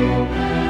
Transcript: you